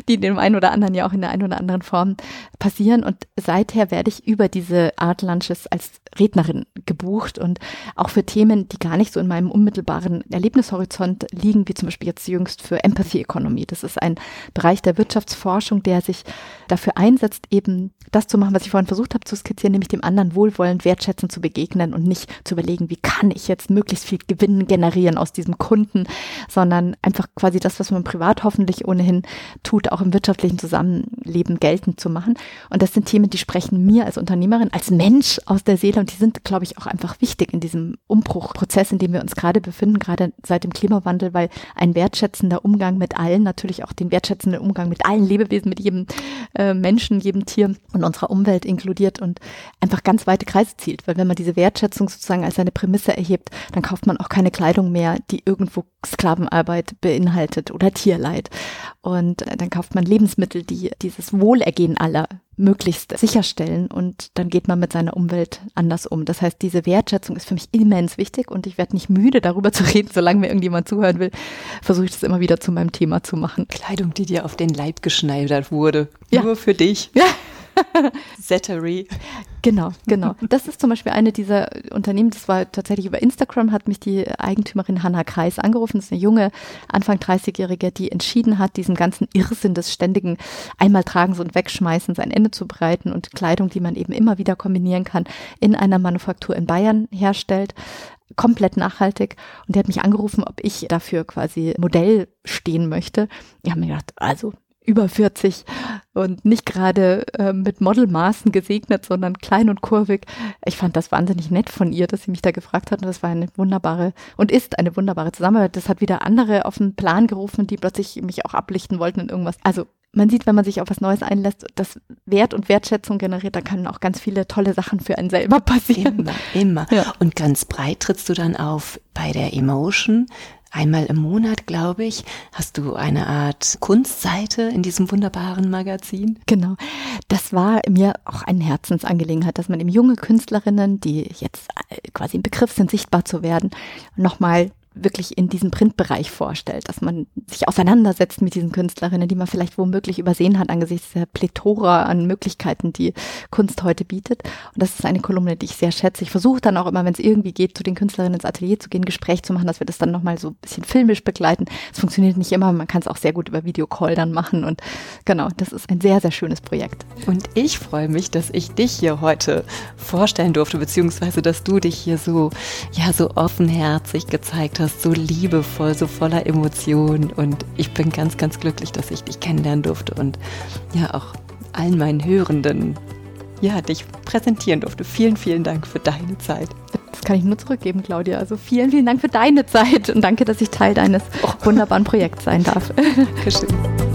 Speaker 2: die in dem einen oder anderen ja auch in der einen oder anderen Form passieren. Und seither werde ich über diese Art Lunches als Rednerin gebucht und auch für Themen, die gar nicht so in meinem unmittelbaren Erlebnishorizont liegen, wie zum Beispiel jetzt jüngst für Empathy Economy. Das ist ein Bereich der Wirtschaftsforschung, der sich dafür einsetzt, eben das zu machen, was ich vorhin versucht habe zu skizzieren, nämlich dem anderen wohlwollend, wertschätzend zu begegnen und nicht zu überlegen, wie kann ich jetzt möglichst viel Gewinn generieren aus diesem Kunden, sondern einfach quasi das, was man privat hoffentlich ohnehin tut, auch im wirtschaftlichen Zusammenleben geltend zu machen. Und das sind Themen, die sprechen mir als Unternehmerin, als Mensch aus der Seele und die sind, glaube ich, auch einfach wichtig in diesem Umbruchprozess, in dem wir uns gerade befinden, gerade seit dem Klimawandel, weil ein wertschätzender Umgang mit allen, natürlich auch den wertschätzenden Umgang mit allen Lebewesen, mit jedem äh, Menschen, jedem Tier und unserer Umwelt inkludiert und einfach ganz weite Kreise zielt. Weil wenn man diese Wertschätzung sozusagen als eine Prämisse erhebt, dann kauft man auch keine Kleidung mehr, die irgendwo Sklavenarbeit beinhaltet oder Tierleid. Und äh, dann kauft man Lebensmittel, die dieses Wohlergehen aller möglichst sicherstellen und dann geht man mit seiner Umwelt anders um. Das heißt, diese Wertschätzung ist für mich immens wichtig und ich werde nicht müde, darüber zu reden, solange mir irgendjemand zuhören will, versuche ich das immer wieder zu meinem Thema zu machen.
Speaker 1: Kleidung, die dir auf den Leib geschneidert wurde. Ja. Nur für dich. Ja.
Speaker 2: Zettery. Genau, genau. Das ist zum Beispiel eine dieser Unternehmen, das war tatsächlich über Instagram, hat mich die Eigentümerin Hanna Kreis angerufen. Das ist eine junge, Anfang 30-Jährige, die entschieden hat, diesem ganzen Irrsinn des ständigen Einmaltragens und Wegschmeißens ein Ende zu bereiten und Kleidung, die man eben immer wieder kombinieren kann, in einer Manufaktur in Bayern herstellt komplett nachhaltig. Und die hat mich angerufen, ob ich dafür quasi Modell stehen möchte. Ich habe mir gedacht, also über 40 und nicht gerade äh, mit Modelmaßen gesegnet, sondern klein und kurvig. Ich fand das wahnsinnig nett von ihr, dass sie mich da gefragt hat und das war eine wunderbare und ist eine wunderbare Zusammenarbeit. Das hat wieder andere auf den Plan gerufen, die plötzlich mich auch ablichten wollten in irgendwas. Also man sieht, wenn man sich auf was Neues einlässt, dass Wert und Wertschätzung generiert, da können auch ganz viele tolle Sachen für einen selber passieren.
Speaker 1: Immer, immer. Ja. Und ganz breit trittst du dann auf bei der Emotion einmal im Monat, glaube ich, hast du eine Art Kunstseite in diesem wunderbaren Magazin.
Speaker 2: Genau. Das war mir auch eine Herzensangelegenheit, dass man eben junge Künstlerinnen, die jetzt äh, quasi im Begriff sind, sichtbar zu werden, nochmal wirklich in diesem Printbereich vorstellt, dass man sich auseinandersetzt mit diesen Künstlerinnen, die man vielleicht womöglich übersehen hat angesichts der Plethora an Möglichkeiten, die Kunst heute bietet. Und das ist eine Kolumne, die ich sehr schätze. Ich versuche dann auch immer, wenn es irgendwie geht, zu den Künstlerinnen ins Atelier zu gehen, Gespräch zu machen, dass wir das dann nochmal so ein bisschen filmisch begleiten. Es funktioniert nicht immer, man kann es auch sehr gut über Videocall dann machen. Und genau, das ist ein sehr, sehr schönes Projekt.
Speaker 1: Und ich freue mich, dass ich dich hier heute vorstellen durfte, beziehungsweise dass du dich hier so, ja, so offenherzig gezeigt hast hast, so liebevoll, so voller Emotionen. Und ich bin ganz, ganz glücklich, dass ich dich kennenlernen durfte und ja auch allen meinen Hörenden ja, dich präsentieren durfte. Vielen, vielen Dank für deine Zeit.
Speaker 2: Das kann ich nur zurückgeben, Claudia. Also vielen, vielen Dank für deine Zeit und danke, dass ich Teil deines wunderbaren Projekts sein darf. Dankeschön.